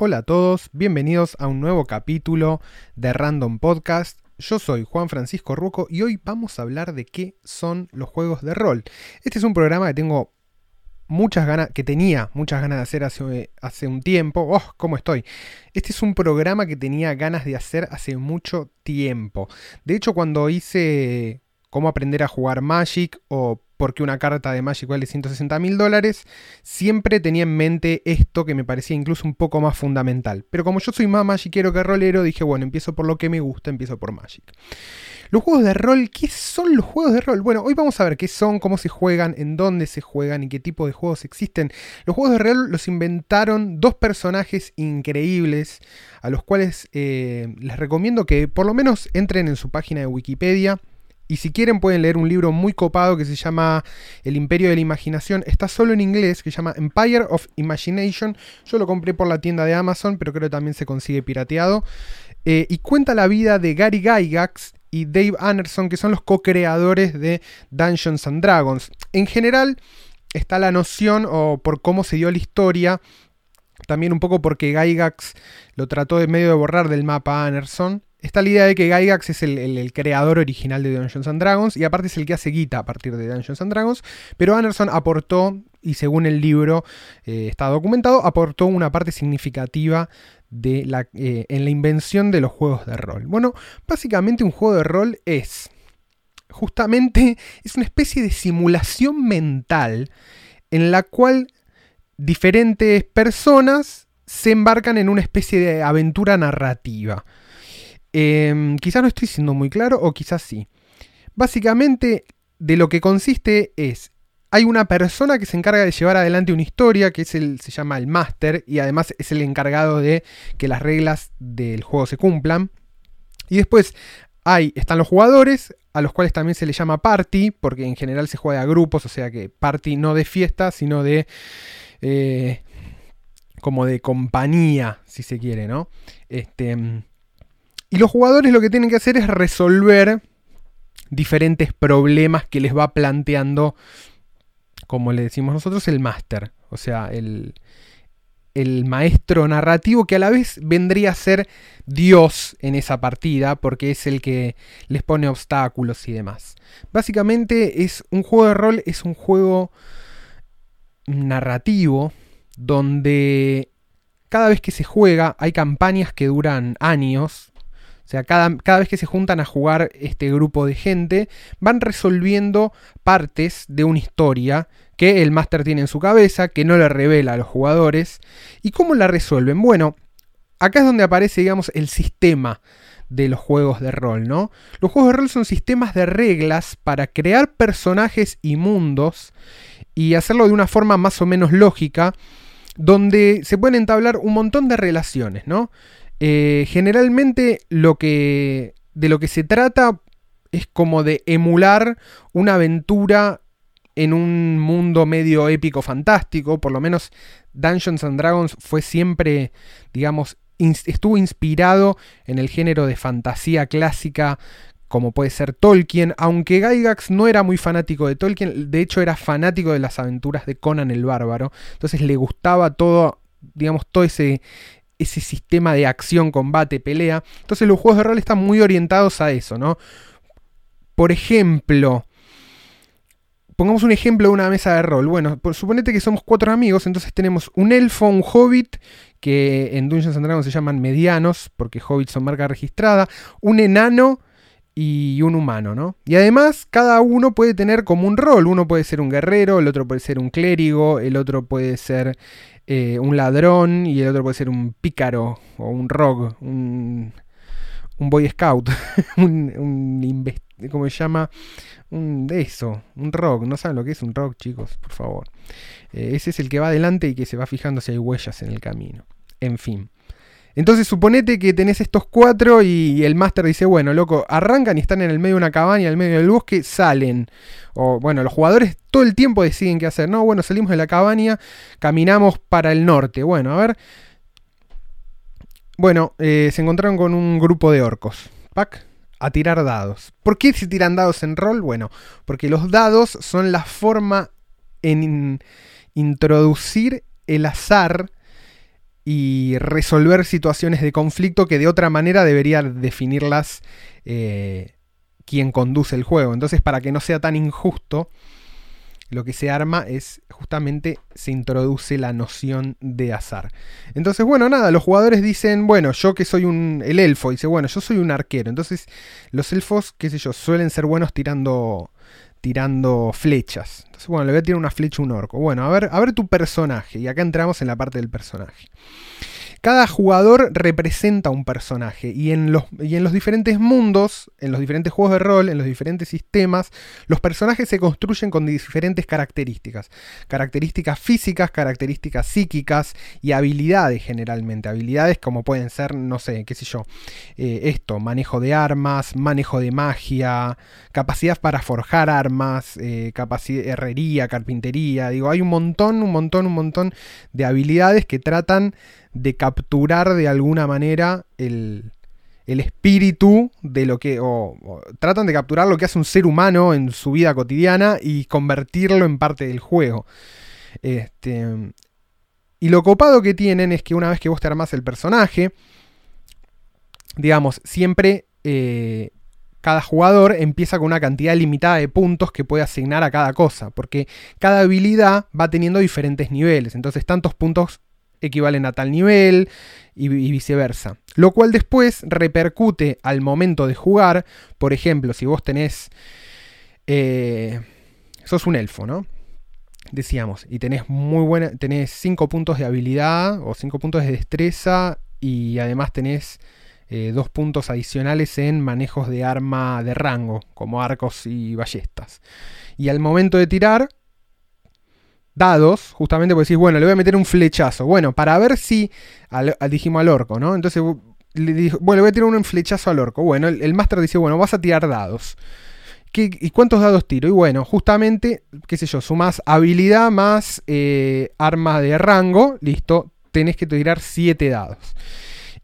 Hola a todos, bienvenidos a un nuevo capítulo de Random Podcast. Yo soy Juan Francisco Ruco y hoy vamos a hablar de qué son los juegos de rol. Este es un programa que tengo muchas ganas, que tenía muchas ganas de hacer hace, hace un tiempo. ¡Oh, cómo estoy! Este es un programa que tenía ganas de hacer hace mucho tiempo. De hecho, cuando hice cómo aprender a jugar Magic o por qué una carta de Magic vale 160 mil dólares, siempre tenía en mente esto que me parecía incluso un poco más fundamental. Pero como yo soy más Magicero que rolero, dije, bueno, empiezo por lo que me gusta, empiezo por Magic. Los juegos de rol, ¿qué son los juegos de rol? Bueno, hoy vamos a ver qué son, cómo se juegan, en dónde se juegan y qué tipo de juegos existen. Los juegos de rol los inventaron dos personajes increíbles, a los cuales eh, les recomiendo que por lo menos entren en su página de Wikipedia y si quieren pueden leer un libro muy copado que se llama El Imperio de la Imaginación. Está solo en inglés, que se llama Empire of Imagination. Yo lo compré por la tienda de Amazon, pero creo que también se consigue pirateado. Eh, y cuenta la vida de Gary Gygax y Dave Anderson, que son los co-creadores de Dungeons and Dragons. En general está la noción, o por cómo se dio la historia, también un poco porque Gygax lo trató de medio de borrar del mapa Anderson está la idea de que Gygax es el, creador original de Dungeons and Dragons y aparte es el que hace guita a partir de Dungeons and Dragons, pero Anderson aportó, y según el libro eh, está documentado, aportó una parte significativa de la, eh, en la invención de los juegos de rol. Bueno, básicamente un juego de rol es justamente es una especie de simulación mental en la cual diferentes personas se embarcan en una especie de aventura narrativa. Em, quizás no estoy siendo muy claro o quizás sí. Básicamente de lo que consiste es, hay una persona que se encarga de llevar adelante una historia, que se llama el máster, y además es el encargado de que las reglas del juego se cumplan. Y después hay, están los jugadores, a los cuales también se les llama party, porque en general se juega a grupos, o sea que party no de fiesta, sino de... Eh, como de compañía, si se quiere, ¿no? Este, y los jugadores lo que tienen que hacer es resolver diferentes problemas que les va planteando, como le decimos nosotros, el máster. O sea, el, el maestro narrativo que a la vez vendría a ser Dios en esa partida, porque es el que les pone obstáculos y demás. Básicamente es un juego de rol, es un juego narrativo donde cada vez que se juega hay campañas que duran años, o sea, cada, cada, vez que se juntan a jugar este grupo de gente, van resolviendo partes de una historia que el máster tiene en su cabeza, que no le revela a los jugadores. ¿Y cómo la resuelven? Bueno, acá es donde aparece, digamos, el sistema de los juegos de rol, ¿no? Los juegos de rol son sistemas de reglas para crear personajes y mundos y hacerlo de una forma más o menos lógica, donde se pueden entablar un montón de relaciones, ¿no? Eh, generalmente lo que, de lo que se trata es como de emular una aventura en un mundo medio épico fantástico, por lo menos Dungeons and Dragons fue siempre, digamos, estuvo inspirado en el género de fantasía clásica como puede ser Tolkien, aunque Gygax no era muy fanático de Tolkien, de hecho era fanático de las aventuras de Conan el Bárbaro, entonces le gustaba todo, digamos, todo ese, ese sistema de acción, combate, pelea. Entonces los juegos de rol están muy orientados a eso, ¿no? Por ejemplo, pongamos un ejemplo de una mesa de rol. Bueno, suponete que somos cuatro amigos, entonces tenemos un elfo, un hobbit, que en Dungeons and Dragons se llaman medianos, porque hobbits son marca registrada, un enano y un humano, ¿no? Y además cada uno puede tener como un rol, uno puede ser un guerrero, el otro puede ser un clérigo, el otro puede ser eh, un ladrón y el otro puede ser un pícaro o un rogue, un, boy scout, un, un ¿cómo se llama? Un de eso, un rogue, no saben lo que es un rogue, chicos, por favor. Eh, ese es el que va adelante y que se va fijando si hay huellas en el camino. En fin. Entonces suponete que tenés estos cuatro y el máster dice, bueno, loco, arrancan y están en el medio de una cabaña, en el medio del bosque, salen. O bueno, los jugadores todo el tiempo deciden qué hacer. No, bueno, salimos de la cabaña, caminamos para el norte. Bueno, a ver. Bueno, eh, se encontraron con un grupo de orcos. Pac, a tirar dados. ¿Por qué se tiran dados en rol? Bueno, porque los dados son la forma en introducir el azar y resolver situaciones de conflicto que de otra manera debería definirlas eh, quien conduce el juego. Entonces, para que no sea tan injusto, lo que se arma es justamente se introduce la noción de azar. Entonces, bueno, nada, los jugadores dicen, bueno, yo que soy un el elfo dice, bueno, yo soy un arquero. Entonces, los elfos, qué sé yo, suelen ser buenos tirando tirando flechas. Entonces, bueno, le voy a tirar una flecha a un orco. Bueno, a ver, a ver tu personaje. Y acá entramos en la parte del personaje. Cada jugador representa un personaje y en, los, y en los diferentes mundos, en los diferentes juegos de rol, en los diferentes sistemas, los personajes se construyen con diferentes características. Características físicas, características psíquicas y habilidades generalmente. Habilidades como pueden ser, no sé, qué sé yo, eh, esto, manejo de armas, manejo de magia, capacidad para forjar armas, eh, herrería, carpintería. Digo, hay un montón, un montón, un montón de habilidades que tratan de capturar de alguna manera el, el espíritu de lo que. Tratan de capturar lo que hace un ser humano en su vida cotidiana y convertirlo en parte del juego. Este, y lo copado que tienen es que una vez que vos te armás el personaje, digamos, siempre eh, cada jugador empieza con una cantidad limitada de puntos que puede asignar a cada cosa, porque cada habilidad va teniendo diferentes niveles, entonces tantos puntos equivalen a tal nivel y, viceversa. Lo cual después repercute al momento de jugar. Por ejemplo, si vos tenés... Eh, sos un elfo, ¿no? Decíamos, y tenés muy buena... Tenés 5 puntos de habilidad o 5 puntos de destreza y además tenés... Eh, dos puntos adicionales en manejos de arma de rango, como arcos y ballestas. Y al momento de tirar, dados, justamente porque decís, bueno, le voy a meter un flechazo. Bueno, para ver si, dijimos al orco, ¿no? Entonces, le dijo, bueno, le voy a tirar un flechazo al orco. Bueno, el, máster dice, bueno, vas a tirar dados. ¿Y cuántos dados tiro? Y bueno, justamente, qué sé yo, sumas habilidad más eh, arma de rango, listo, tenés que tirar 7 dados.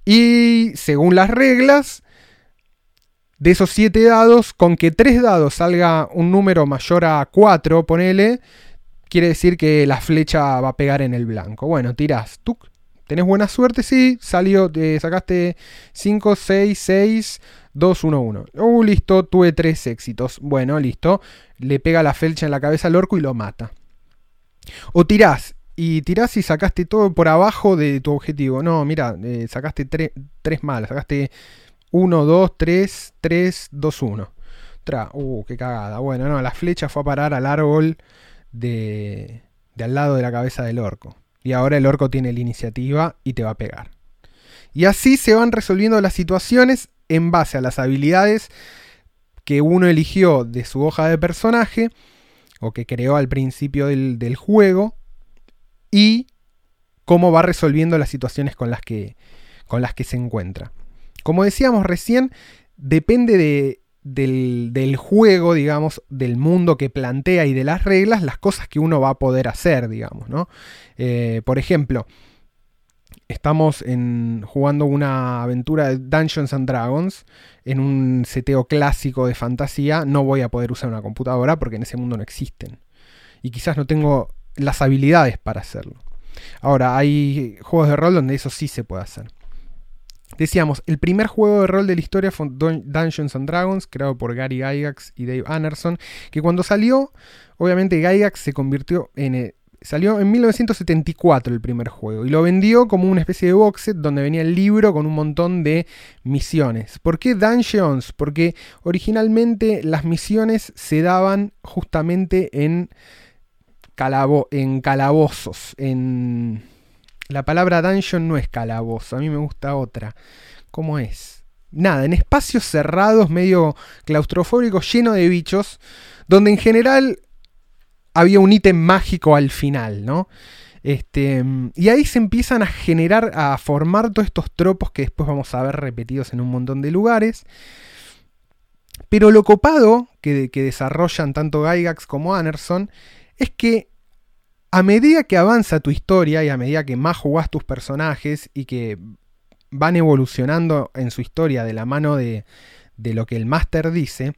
Y según las reglas, de esos 7 dados, con que 3 dados salga un número mayor a 4, ponele, quiere decir que la flecha va a pegar en el blanco. Bueno, tirás. ¿Tú tenés buena suerte? Sí, salió, te sacaste 5, 6, 6, 2, 1, 1. Uh, listo, tuve 3 éxitos. Bueno, listo. Le pega la flecha en la cabeza al orco y lo mata. O tirás. Y tirás y sacaste todo por abajo de tu objetivo. No, mira, eh, sacaste 3 malas. Sacaste 1, 2, 3, 3, 2, 1. Uh, qué cagada. Bueno, no, la flecha fue a parar al árbol de, al lado de la cabeza del orco. Y ahora el orco tiene la iniciativa y te va a pegar. Y así se van resolviendo las situaciones en base a las habilidades que uno eligió de su hoja de personaje o que creó al principio del, del juego y cómo va resolviendo las situaciones con las que, con las que se encuentra. Como decíamos recién, depende de del, juego, digamos, del mundo que plantea y de las reglas, las cosas que uno va a poder hacer, digamos, ¿no? Eh, por ejemplo, estamos en, jugando una aventura de Dungeons and Dragons en un seteo clásico de fantasía, no voy a poder usar una computadora porque en ese mundo no existen. Y quizás no tengo las habilidades para hacerlo. Ahora, hay juegos de rol donde eso sí se puede hacer. Decíamos, el primer juego de rol de la historia fue Dungeons and Dragons, creado por Gary Gygax y Dave Anderson, que cuando salió, obviamente Gygax se convirtió en... Eh, salió en 1974 el primer juego y lo vendió como una especie de box set donde venía el libro con un montón de misiones. ¿Por qué Dungeons? Porque originalmente las misiones se daban justamente en, en calabozos, en la palabra dungeon no es calabozo, a mí me gusta otra. ¿Cómo es? Nada, en espacios cerrados, medio claustrofóbicos, lleno de bichos, donde en general había un ítem mágico al final, ¿no? Este, y ahí se empiezan a generar, a formar todos estos tropos que después vamos a ver repetidos en un montón de lugares. Pero lo copado que, que desarrollan tanto Gygax como Anderson es que a medida que avanza tu historia y a medida que más jugás tus personajes y que van evolucionando en su historia de la mano de, lo que el máster dice,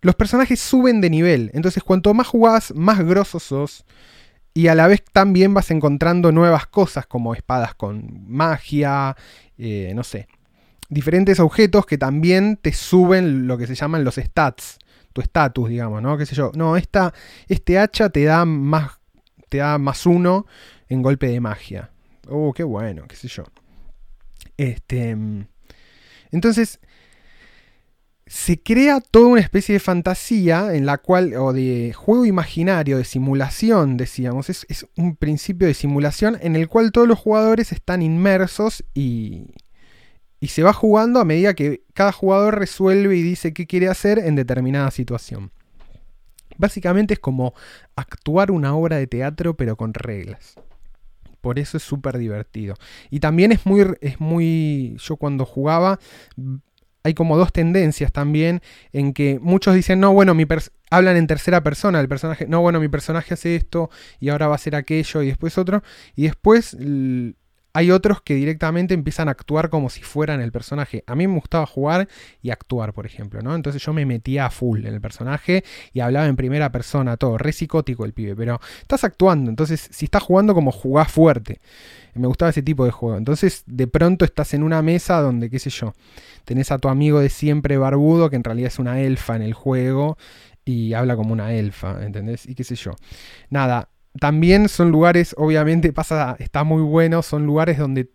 los personajes suben de nivel. Entonces, cuanto más jugás, más grosos sos y a la vez también vas encontrando nuevas cosas como espadas con magia, eh, no sé, diferentes objetos que también te suben lo que se llaman los stats, tu estatus, digamos, ¿no? ¿Qué sé yo? No, esta, este hacha te da más, te da más uno en golpe de magia. Oh, qué bueno, qué sé yo. Este, entonces, se crea toda una especie de fantasía en la cual, o de juego imaginario, de simulación, decíamos, es, es un principio de simulación en el cual todos los jugadores están inmersos y, y se va jugando a medida que cada jugador resuelve y dice qué quiere hacer en determinada situación. Básicamente es como actuar una obra de teatro pero con reglas. Por eso es súper divertido. Y también es muy, es muy... Yo cuando jugaba hay como dos tendencias también en que muchos dicen, no, bueno, mi hablan en tercera persona del personaje, no, bueno, mi personaje hace esto y ahora va a hacer aquello y después otro. Y después hay otros que directamente empiezan a actuar como si fueran el personaje. A mí me gustaba jugar y actuar, por ejemplo, ¿no? Entonces yo me metía a full en el personaje y hablaba en primera persona, todo, re psicótico el pibe, pero estás actuando, entonces si estás jugando como jugás fuerte. Me gustaba ese tipo de juego. Entonces de pronto estás en una mesa donde, qué sé yo, tenés a tu amigo de siempre barbudo, que en realidad es una elfa en el juego, y habla como una elfa, ¿entendés? Y qué sé yo. Nada, también son lugares, obviamente pasa, está muy bueno, son lugares donde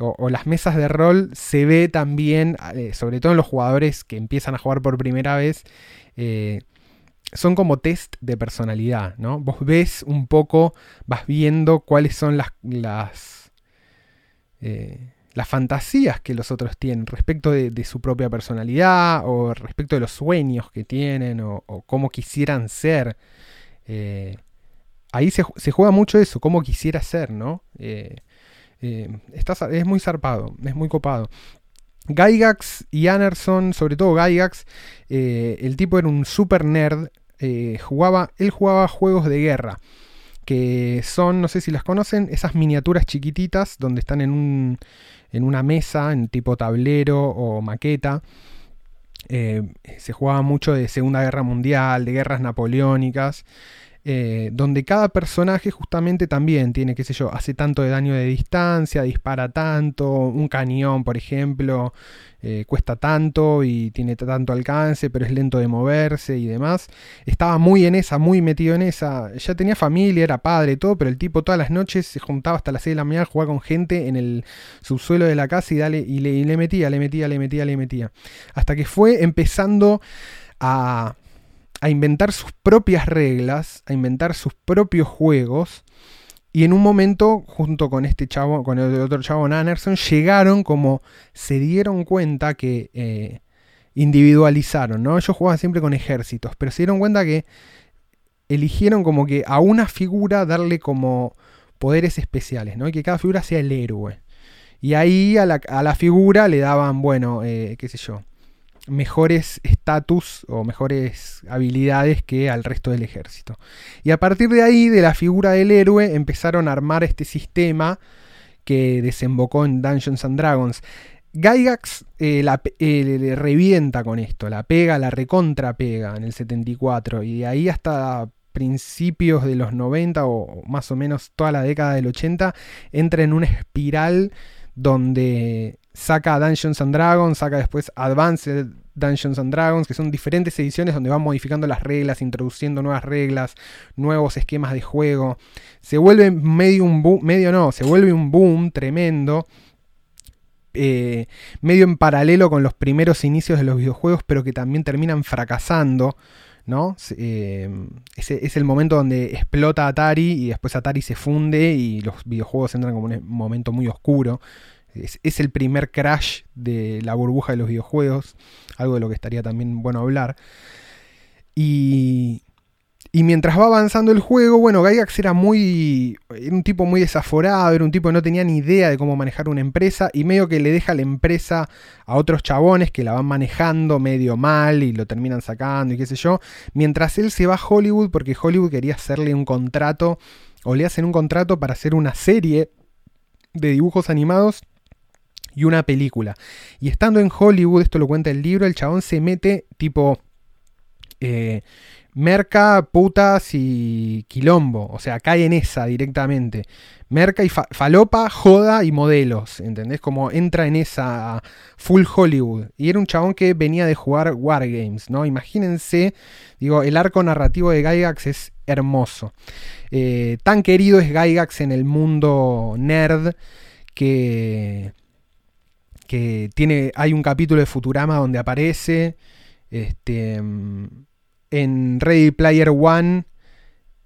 o, las mesas de rol se ve también, eh, sobre todo en los jugadores que empiezan a jugar por primera vez, eh, son como test de personalidad, ¿no? Vos ves un poco, vas viendo cuáles son las, las, eh, las fantasías que los otros tienen respecto de, su propia personalidad o respecto de los sueños que tienen o, o cómo quisieran ser ahí se, juega mucho eso, cómo quisiera ser, ¿no? Eh, eh, es muy zarpado, es muy copado. Gygax y Anderson, sobre todo Gygax, eh, el tipo era un super nerd, jugaba, él jugaba juegos de guerra, que son, no sé si las conocen, esas miniaturas chiquititas donde están en, un, en una mesa, en tipo tablero o maqueta. se jugaba mucho de Segunda Guerra Mundial, de guerras napoleónicas. Eh, donde cada personaje justamente también tiene, qué sé yo, hace tanto de daño de distancia, dispara tanto, un cañón, por ejemplo, eh, cuesta tanto y tiene tanto alcance, pero es lento de moverse y demás. Estaba muy en esa, muy metido en esa. Ya tenía familia, era padre, todo, pero el tipo todas las noches se juntaba hasta las 6 de la mañana a jugar con gente en el subsuelo de la casa y, dale, y le metía, le metía, le metía, le metía. Hasta que fue empezando a a inventar sus propias reglas, a inventar sus propios juegos. Y en un momento, junto con este chavo, con el otro chavo Anderson, llegaron como se dieron cuenta que eh, individualizaron, ¿no? Ellos jugaban siempre con ejércitos, pero se dieron cuenta que eligieron como que a una figura darle como poderes especiales, ¿no? Y que cada figura sea el héroe. Y ahí a la, figura le daban, bueno, eh, qué sé yo, mejores estatus o mejores habilidades que al resto del ejército. Y a partir de ahí, de la figura del héroe, empezaron a armar este sistema que desembocó en Dungeons and Dragons. Gygax eh, eh, le revienta con esto, la pega, la recontra pega en el 74 y de ahí hasta principios de los 90 o más o menos toda la década del 80 entra en una espiral donde saca Dungeons and Dragons, saca después Advanced Dungeons and Dragons, que son diferentes ediciones donde van modificando las reglas, introduciendo nuevas reglas, nuevos esquemas de juego. Se vuelve medio un boom, medio no, se vuelve un boom tremendo. Eh, medio en paralelo con los primeros inicios de los videojuegos, pero que también terminan fracasando. ¿no? Eh, ese es el momento donde explota Atari y después Atari se funde y los videojuegos entran como un momento muy oscuro. Es, el primer crash de la burbuja de los videojuegos, algo de lo que estaría también bueno hablar. Y, y mientras va avanzando el juego, bueno, Gygax era muy. Era un tipo muy desaforado, era un tipo que no tenía ni idea de cómo manejar una empresa, y medio que le deja la empresa a otros chabones que la van manejando medio mal y lo terminan sacando y qué sé yo. Mientras él se va a Hollywood, porque Hollywood quería hacerle un contrato, o le hacen un contrato para hacer una serie de dibujos animados y una película. Y estando en Hollywood, esto lo cuenta el libro, el chabón se mete tipo Eh, merca, putas y quilombo. O sea, cae en esa directamente. Merca y falopa, joda y modelos. ¿Entendés? Como entra en esa full Hollywood. Y era un chabón que venía de jugar Wargames, ¿no? Imagínense, digo, el arco narrativo de Gygax es hermoso. Eh, tan querido es Gygax en el mundo nerd que, que tiene, hay un capítulo de Futurama donde aparece. Este, en Ready Player One,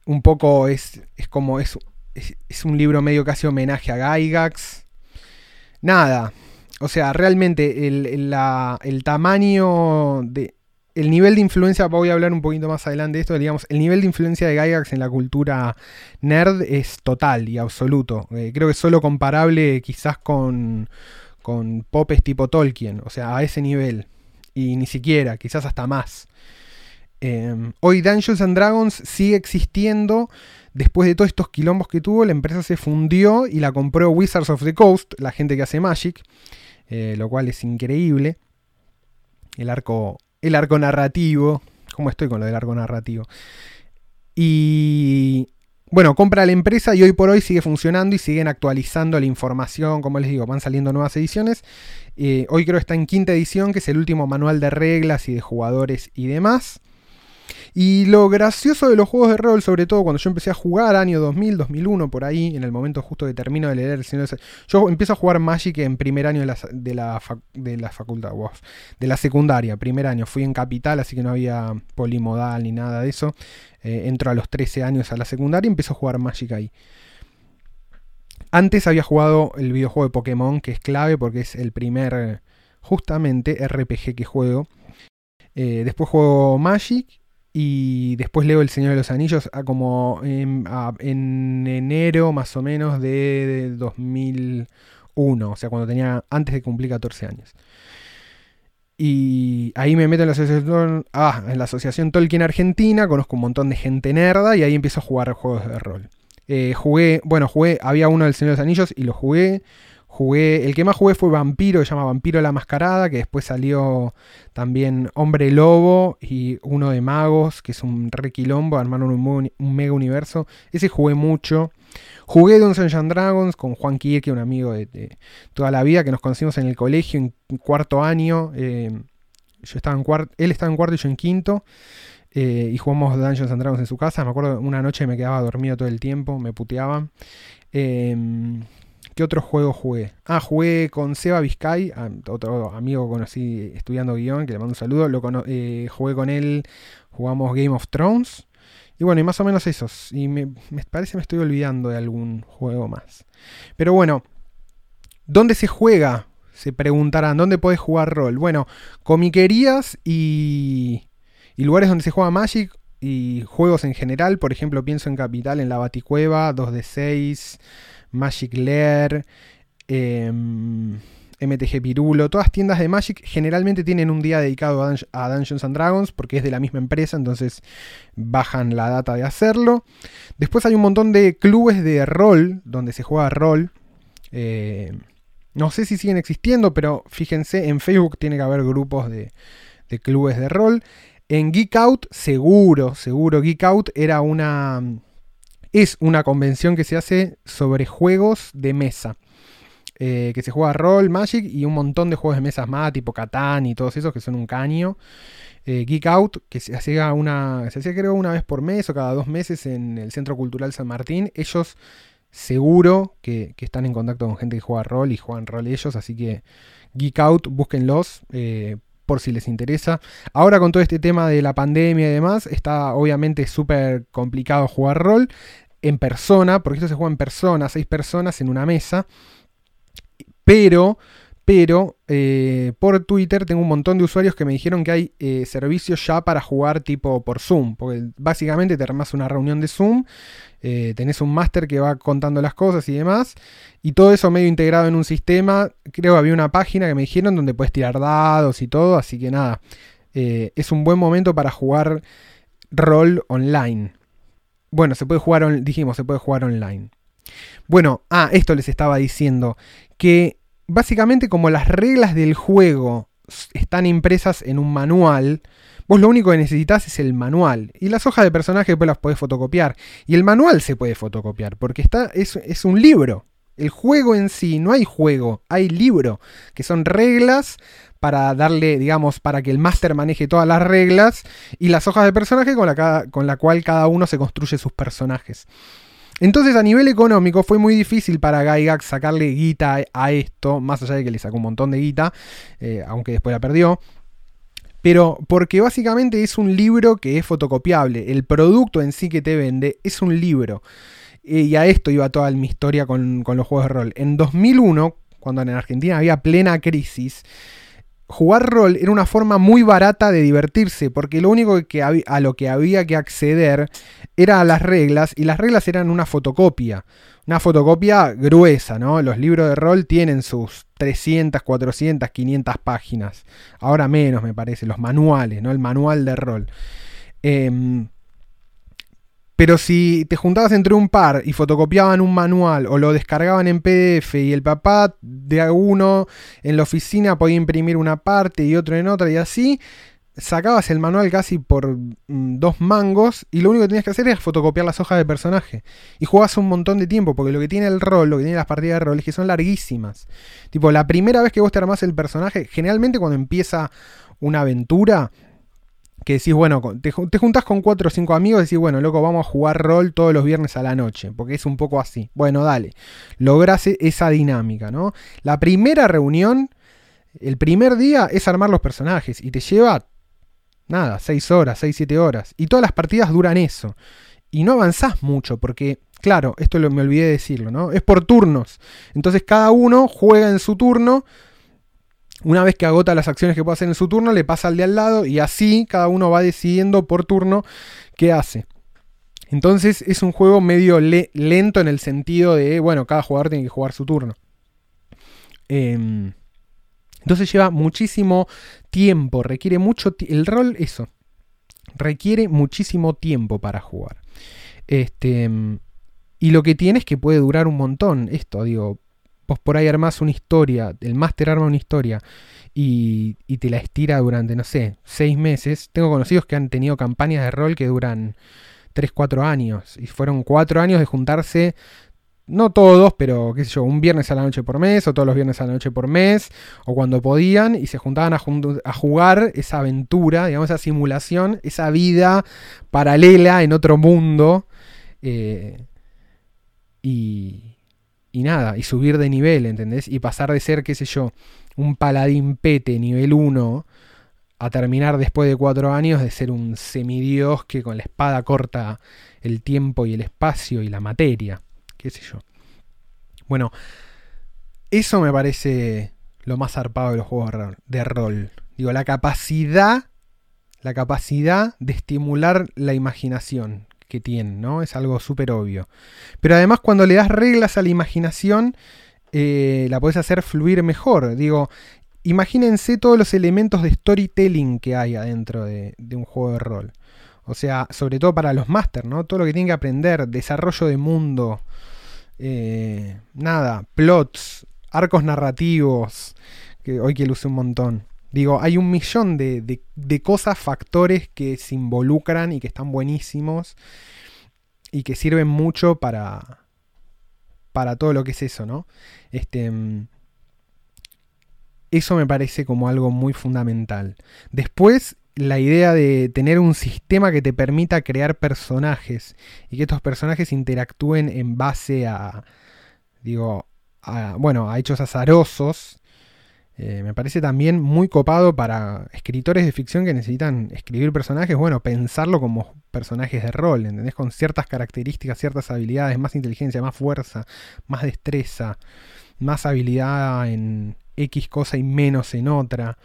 un poco es, es como es, es, un libro medio casi homenaje a Gygax. Nada, o sea, realmente el, el tamaño de, el nivel de influencia, voy a hablar un poquito más adelante de esto, digamos, el nivel de influencia de Gygax en la cultura nerd es total y absoluto. Eh, creo que solo comparable quizás con, con popes tipo Tolkien, o sea, a ese nivel. Y ni siquiera, quizás hasta más. Em, hoy Dungeons and Dragons sigue existiendo. Después de todos estos quilombos que tuvo, la empresa se fundió y la compró Wizards of the Coast, la gente que hace Magic, eh, lo cual es increíble. El arco el arco narrativo. ¿Cómo estoy con lo del arco narrativo? Y bueno, compra la empresa y hoy por hoy sigue funcionando y siguen actualizando la información. Como les digo, van saliendo nuevas ediciones. Eh, hoy creo que está en quinta edición, que es el último manual de reglas y de jugadores y demás. Y lo gracioso de los juegos de rol, sobre todo cuando yo empecé a jugar, año 2000, 2001, por ahí, en el momento justo que termino de leer Yo empiezo a jugar Magic en primer año de la, de la, de la facultad, de la secundaria, primer año. Fui en Capital, así que no había polimodal ni nada de eso. Eh, entro a los 13 años a la secundaria y empiezo a jugar Magic ahí. Antes había jugado el videojuego de Pokémon, que es clave porque es el primer, justamente, RPG que juego. Eh, después juego Magic y después leo El Señor de los Anillos a como en, enero más o menos de, 2001, o sea, cuando tenía antes de cumplir 14 años. Y ahí me meto en la asociación, ah, en la asociación Tolkien Argentina, conozco un montón de gente nerda y ahí empiezo a jugar juegos de rol. Eh, jugué, bueno, jugué, había uno del Señor de los Anillos y lo jugué. Jugué, el que más jugué fue Vampiro, que se llama Vampiro la Mascarada, que después salió también Hombre Lobo y uno de Magos, que es un requilombo, armaron un, mega universo. Ese jugué mucho. Jugué Dungeons and Dragons con Juan que un amigo de, toda la vida, que nos conocimos en el colegio en cuarto año. Eh, yo estaba en cuarto, él estaba en cuarto y yo en quinto. Eh, y jugamos Dungeons and Dragons en su casa. Me acuerdo una noche me quedaba dormido todo el tiempo, me puteaba. Eh, ¿Qué otro juego jugué? Ah, jugué con Seba Vizcay, otro amigo que conocí estudiando guion, que le mando un saludo. Eh, jugué con él, jugamos Game of Thrones. Y bueno, y más o menos esos. Y me, me parece me estoy olvidando de algún juego más. Pero bueno, ¿dónde se juega? Se preguntarán, ¿dónde podés jugar rol? Bueno, comiquerías y, y lugares donde se juega Magic y juegos en general. Por ejemplo, pienso en Capital, en la Baticueva, 2D6. Magic Lair, MTG em, Pirulo, todas tiendas de Magic generalmente tienen un día dedicado a, Dungeons and Dragons porque es de la misma empresa, entonces bajan la data de hacerlo. Después hay un montón de clubes de rol donde se juega rol. Eh, no sé si siguen existiendo, pero fíjense, en Facebook tiene que haber grupos de, de clubes de rol. En Geek Out, seguro, seguro, Geek Out era una es una convención que se hace sobre juegos de mesa. Eh, que se juega rol, Magic y un montón de juegos de mesas más, tipo Catán y todos esos que son un caño. Eh, Geek Out, que se hacía una. Se hacía creo una vez por mes o cada dos meses en el Centro Cultural San Martín. Ellos seguro que, están en contacto con gente que juega rol y juegan rol ellos. Así que Geek Out, búsquenlos. Eh, por si les interesa. Ahora con todo este tema de la pandemia y demás, está obviamente súper complicado jugar rol en persona, porque esto se juega en persona, seis personas en una mesa. Pero, pero, eh, por Twitter tengo un montón de usuarios que me dijeron que hay eh, servicios ya para jugar tipo por Zoom. Porque básicamente te armas una reunión de Zoom, eh, tenés un máster que va contando las cosas y demás. Y todo eso medio integrado en un sistema. Creo que había una página que me dijeron donde puedes tirar dados y todo. Así que nada, es un buen momento para jugar rol online. Bueno, se puede jugar, dijimos, se puede jugar online. Bueno, ah, esto les estaba diciendo, que básicamente como las reglas del juego están impresas en un manual, Vos lo único que necesitas es el manual. Y las hojas de personaje después las podés fotocopiar. Y el manual se puede fotocopiar, porque está, es, es un libro. El juego en sí, no hay juego, hay libro, que son reglas para darle, digamos, para que el máster maneje todas las reglas y las hojas de personaje con la, con la cual cada uno se construye sus personajes. Entonces a nivel económico fue muy difícil para Gygax sacarle guita a esto, más allá de que le sacó un montón de guita, eh, aunque después la perdió. Pero porque básicamente es un libro que es fotocopiable, el producto en sí que te vende es un libro. Y a esto iba toda mi historia con, con los juegos de rol. En 2001, cuando en Argentina había plena crisis, jugar rol era una forma muy barata de divertirse, porque lo único que a lo que había que acceder era a las reglas, y las reglas eran una fotocopia. Una fotocopia gruesa, ¿no? Los libros de rol tienen sus 300, 400, 500 páginas. Ahora menos, me parece, los manuales, ¿no? El manual de rol. Eh, pero si te juntabas entre un par y fotocopiaban un manual o lo descargaban en PDF y el papá de uno en la oficina podía imprimir una parte y otro en otra y así, sacabas el manual casi por mm, dos mangos y lo único que tenías que hacer era fotocopiar las hojas de personaje. Y jugabas un montón de tiempo, porque lo que tiene el rol, lo que tiene las partidas de rol es que son larguísimas. Tipo, la primera vez que vos te armás el personaje, generalmente cuando empieza una aventura, que decís, bueno, te, te, juntás con cuatro o cinco amigos y decís, bueno, loco, vamos a jugar rol todos los viernes a la noche, porque es un poco así. Bueno, dale, lográs e, esa dinámica, ¿no? La primera reunión, el primer día es armar los personajes y te lleva, nada, seis horas, seis, siete horas. Y todas las partidas duran eso. Y no avanzás mucho, porque, claro, esto lo, me olvidé de decirlo, ¿no? Es por turnos. Entonces cada uno juega en su turno una vez que agota las acciones que puede hacer en su turno, le pasa al de al lado y así cada uno va decidiendo por turno qué hace. Entonces es un juego medio lento en el sentido de, bueno, cada jugador tiene que jugar su turno. Em, entonces lleva muchísimo tiempo, requiere mucho... El rol, eso, requiere muchísimo tiempo para jugar. Este, y lo que tiene es que puede durar un montón. Esto, digo, vos por ahí armás una historia, el máster arma una historia y, te la estira durante, no sé, seis meses. Tengo conocidos que han tenido campañas de rol que duran 3, 4 años. Y fueron 4 años de juntarse, no todos, pero qué sé yo, un viernes a la noche por mes, o todos los viernes a la noche por mes, o cuando podían, y se juntaban a, a jugar esa aventura, digamos, esa simulación, esa vida paralela en otro mundo. Eh, y, y nada, y subir de nivel, ¿entendés? Y pasar de ser, qué sé yo, un paladín pete nivel 1 a terminar después de cuatro años de ser un semidios que con la espada corta el tiempo y el espacio y la materia, qué sé yo. Bueno, eso me parece lo más zarpado de los juegos de rol. Digo, la capacidad, la capacidad de estimular la imaginación, que tienen, ¿no? Es algo súper obvio. Pero además cuando le das reglas a la imaginación, eh, la puedes hacer fluir mejor. Digo, imagínense todos los elementos de storytelling que hay adentro de, un juego de rol. O sea, sobre todo para los masters, ¿no? Todo lo que tienen que aprender, desarrollo de mundo, eh, nada, plots, arcos narrativos, que hoy que luce un montón. Digo, hay un millón de, cosas, factores que se involucran y que están buenísimos y que sirven mucho para, para todo lo que es eso, ¿no? Este, eso me parece como algo muy fundamental. Después, la idea de tener un sistema que te permita crear personajes y que estos personajes interactúen en base a, digo, a, bueno, a hechos azarosos eh, me parece también muy copado para escritores de ficción que necesitan escribir personajes, bueno, pensarlo como personajes de rol, ¿entendés? Con ciertas características, ciertas habilidades, más inteligencia, más fuerza, más destreza, más habilidad en X cosa y menos en otra.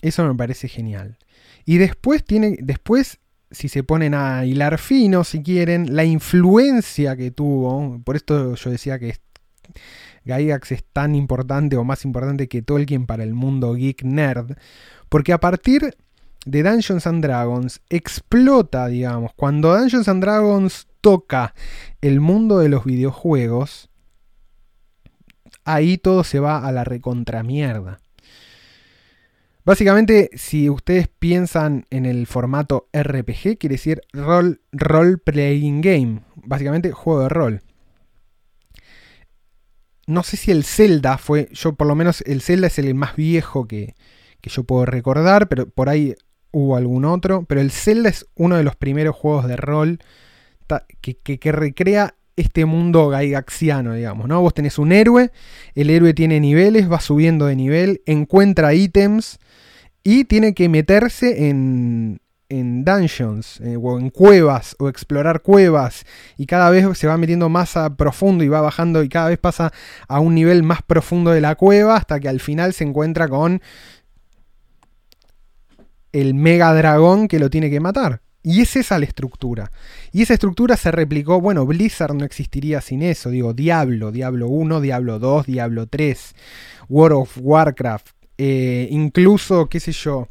Eso me parece genial. Y después tiene, después, si se ponen a hilar fino, si quieren, la influencia que tuvo, por esto yo decía que Gygax es tan importante o más importante que Tolkien para el mundo geek nerd, porque a partir de Dungeons and Dragons explota, digamos, cuando Dungeons and Dragons toca el mundo de los videojuegos, ahí todo se va a la recontramierda. Básicamente, si ustedes piensan en el formato RPG, quiere decir role, role playing game. Básicamente, juego de rol. No sé si el Zelda fue. Yo, por lo menos, el Zelda es el más viejo que, que yo puedo recordar, pero por ahí hubo algún otro. Pero el Zelda es uno de los primeros juegos de rol que, que, recrea este mundo gaigaxiano, digamos, ¿no? Vos tenés un héroe, el héroe tiene niveles, va subiendo de nivel, encuentra ítems y tiene que meterse en, en dungeons eh, o en cuevas o explorar cuevas y cada vez se va metiendo más a profundo y va bajando y cada vez pasa a un nivel más profundo de la cueva hasta que al final se encuentra con el mega dragón que lo tiene que matar. Y es esa la estructura. Y esa estructura se replicó, bueno, Blizzard no existiría sin eso, digo, Diablo, Diablo 1, Diablo 2, Diablo 3, World of Warcraft, eh, incluso, qué sé yo,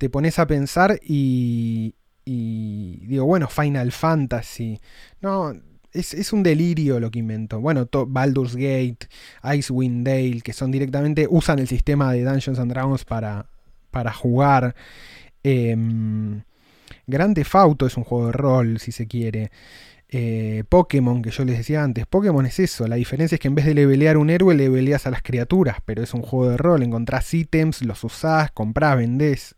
te pones a pensar y, y digo, bueno, Final Fantasy, no, es, un delirio lo que inventó. Bueno, Baldur's Gate, Icewind Dale, que son directamente, usan el sistema de Dungeons and Dragons para, para jugar. Eh, Grande Fauto es un juego de rol, si se quiere. Eh, Pokémon, que yo les decía antes. Pokémon es eso. La diferencia es que en vez de levelear un héroe, leveleas a las criaturas. Pero es un juego de rol. Encontrás ítems, los usás, comprás, vendés.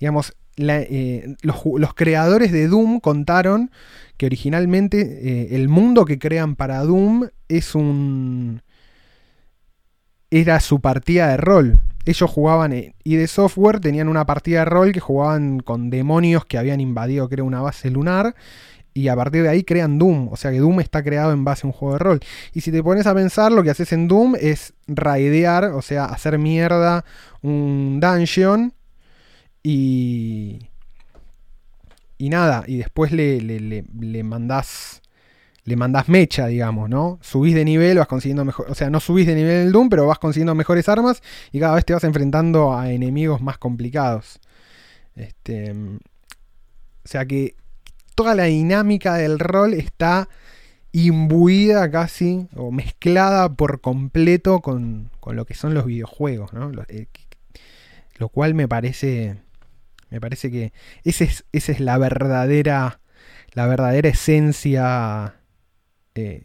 Digamos, eh, los, creadores de Doom contaron que originalmente eh, el mundo que crean para Doom es un. Era su partida de rol ellos jugaban y de software tenían una partida de rol que jugaban con demonios que habían invadido creo una base lunar y a partir de ahí crean Doom, o sea que Doom está creado en base a un juego de rol. Y si te pones a pensar, lo que haces en Doom es raidear, o sea, hacer mierda un dungeon y y nada, y después le, le, le, le mandás le mandás mecha, digamos, ¿no? Subís de nivel, vas consiguiendo mejor, o sea, no subís de nivel en el Doom, pero vas consiguiendo mejores armas y cada vez te vas enfrentando a enemigos más complicados. Este, o sea que toda la dinámica del rol está imbuida casi o mezclada por completo con, con lo que son los videojuegos, ¿no? Lo, eh, cual me parece me parece que esa es, es la verdadera la verdadera esencia eh,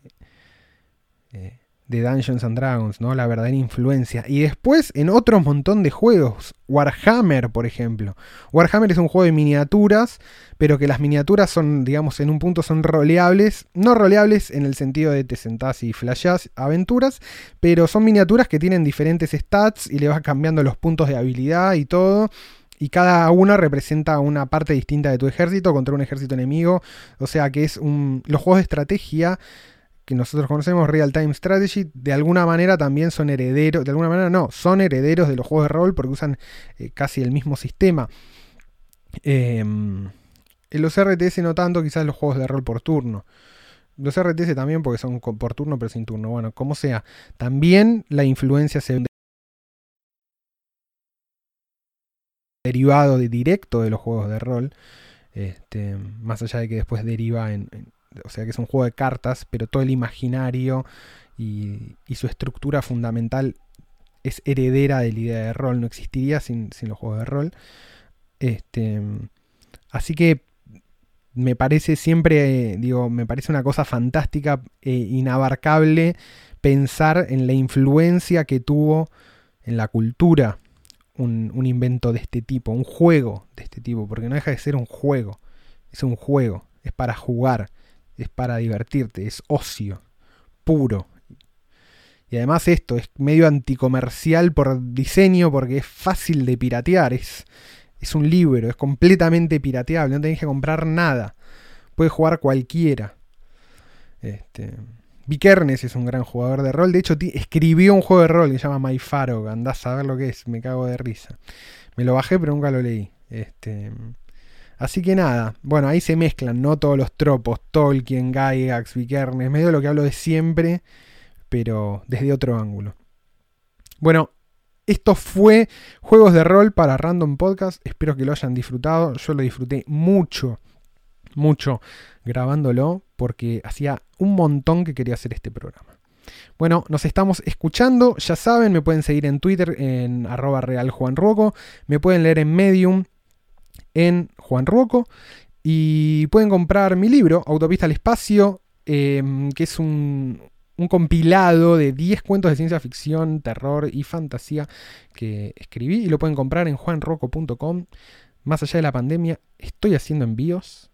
eh, de Dungeons and Dragons, ¿no? La verdadera influencia. Y después en otro montón de juegos. Warhammer, por ejemplo. Warhammer es un juego de miniaturas, pero que las miniaturas son, digamos, en un punto son roleables. No roleables en el sentido de te sentás y flashás aventuras, pero son miniaturas que tienen diferentes stats y le vas cambiando los puntos de habilidad y todo y cada una representa una parte distinta de tu ejército contra un ejército enemigo. O sea que es un. Los juegos de estrategia que nosotros conocemos, Real Time Strategy, de alguna manera también son herederos. De alguna manera no, son herederos de los juegos de rol porque usan eh, casi el mismo sistema. Em, en los RTS no tanto, quizás los juegos de rol por turno. Los RTS también porque son por turno pero sin turno. Bueno, como sea. También la influencia se derivado de directo de los juegos de rol. Este, más allá de que después deriva en, O sea que es un juego de cartas, pero todo el imaginario y, su estructura fundamental es heredera de la idea de rol. No existiría sin, los juegos de rol. Este, así que me parece siempre, digo, me parece una cosa fantástica e inabarcable pensar en la influencia que tuvo en la cultura un, invento de este tipo, un juego de este tipo, porque no deja de ser un juego, es un juego, es para jugar, es para divertirte, es ocio, puro. Y además esto es medio anticomercial por diseño porque es fácil de piratear, es, es un libro, es completamente pirateable, no tenés que comprar nada, puede jugar cualquiera. Este, Vikernes es un gran jugador de rol. De hecho, escribió un juego de rol que se llama My Faro. Andás a ver lo que es. Me cago de risa. Me lo bajé, pero nunca lo leí. Este, así que nada. Bueno, ahí se mezclan, ¿no? Todos los tropos. Tolkien, Gygax, Vikernes. Medio lo que hablo de siempre, pero desde otro ángulo. Bueno, esto fue Juegos de Rol para Random Podcast. Espero que lo hayan disfrutado. Yo lo disfruté mucho mucho grabándolo porque hacía un montón que quería hacer este programa. Bueno, nos estamos escuchando, ya saben, me pueden seguir en Twitter en arroba real me pueden leer en Medium en Juan Ruoco y pueden comprar mi libro, Autopista al Espacio, em, que es un, un compilado de 10 cuentos de ciencia ficción, terror y fantasía que escribí y lo pueden comprar en juanroco.com. Más allá de la pandemia, estoy haciendo envíos,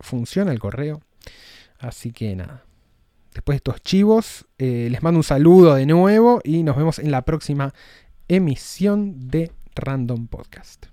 funciona el correo, así que nada. Después de estos chivos, eh, les mando un saludo de nuevo y nos vemos en la próxima emisión de Random Podcast.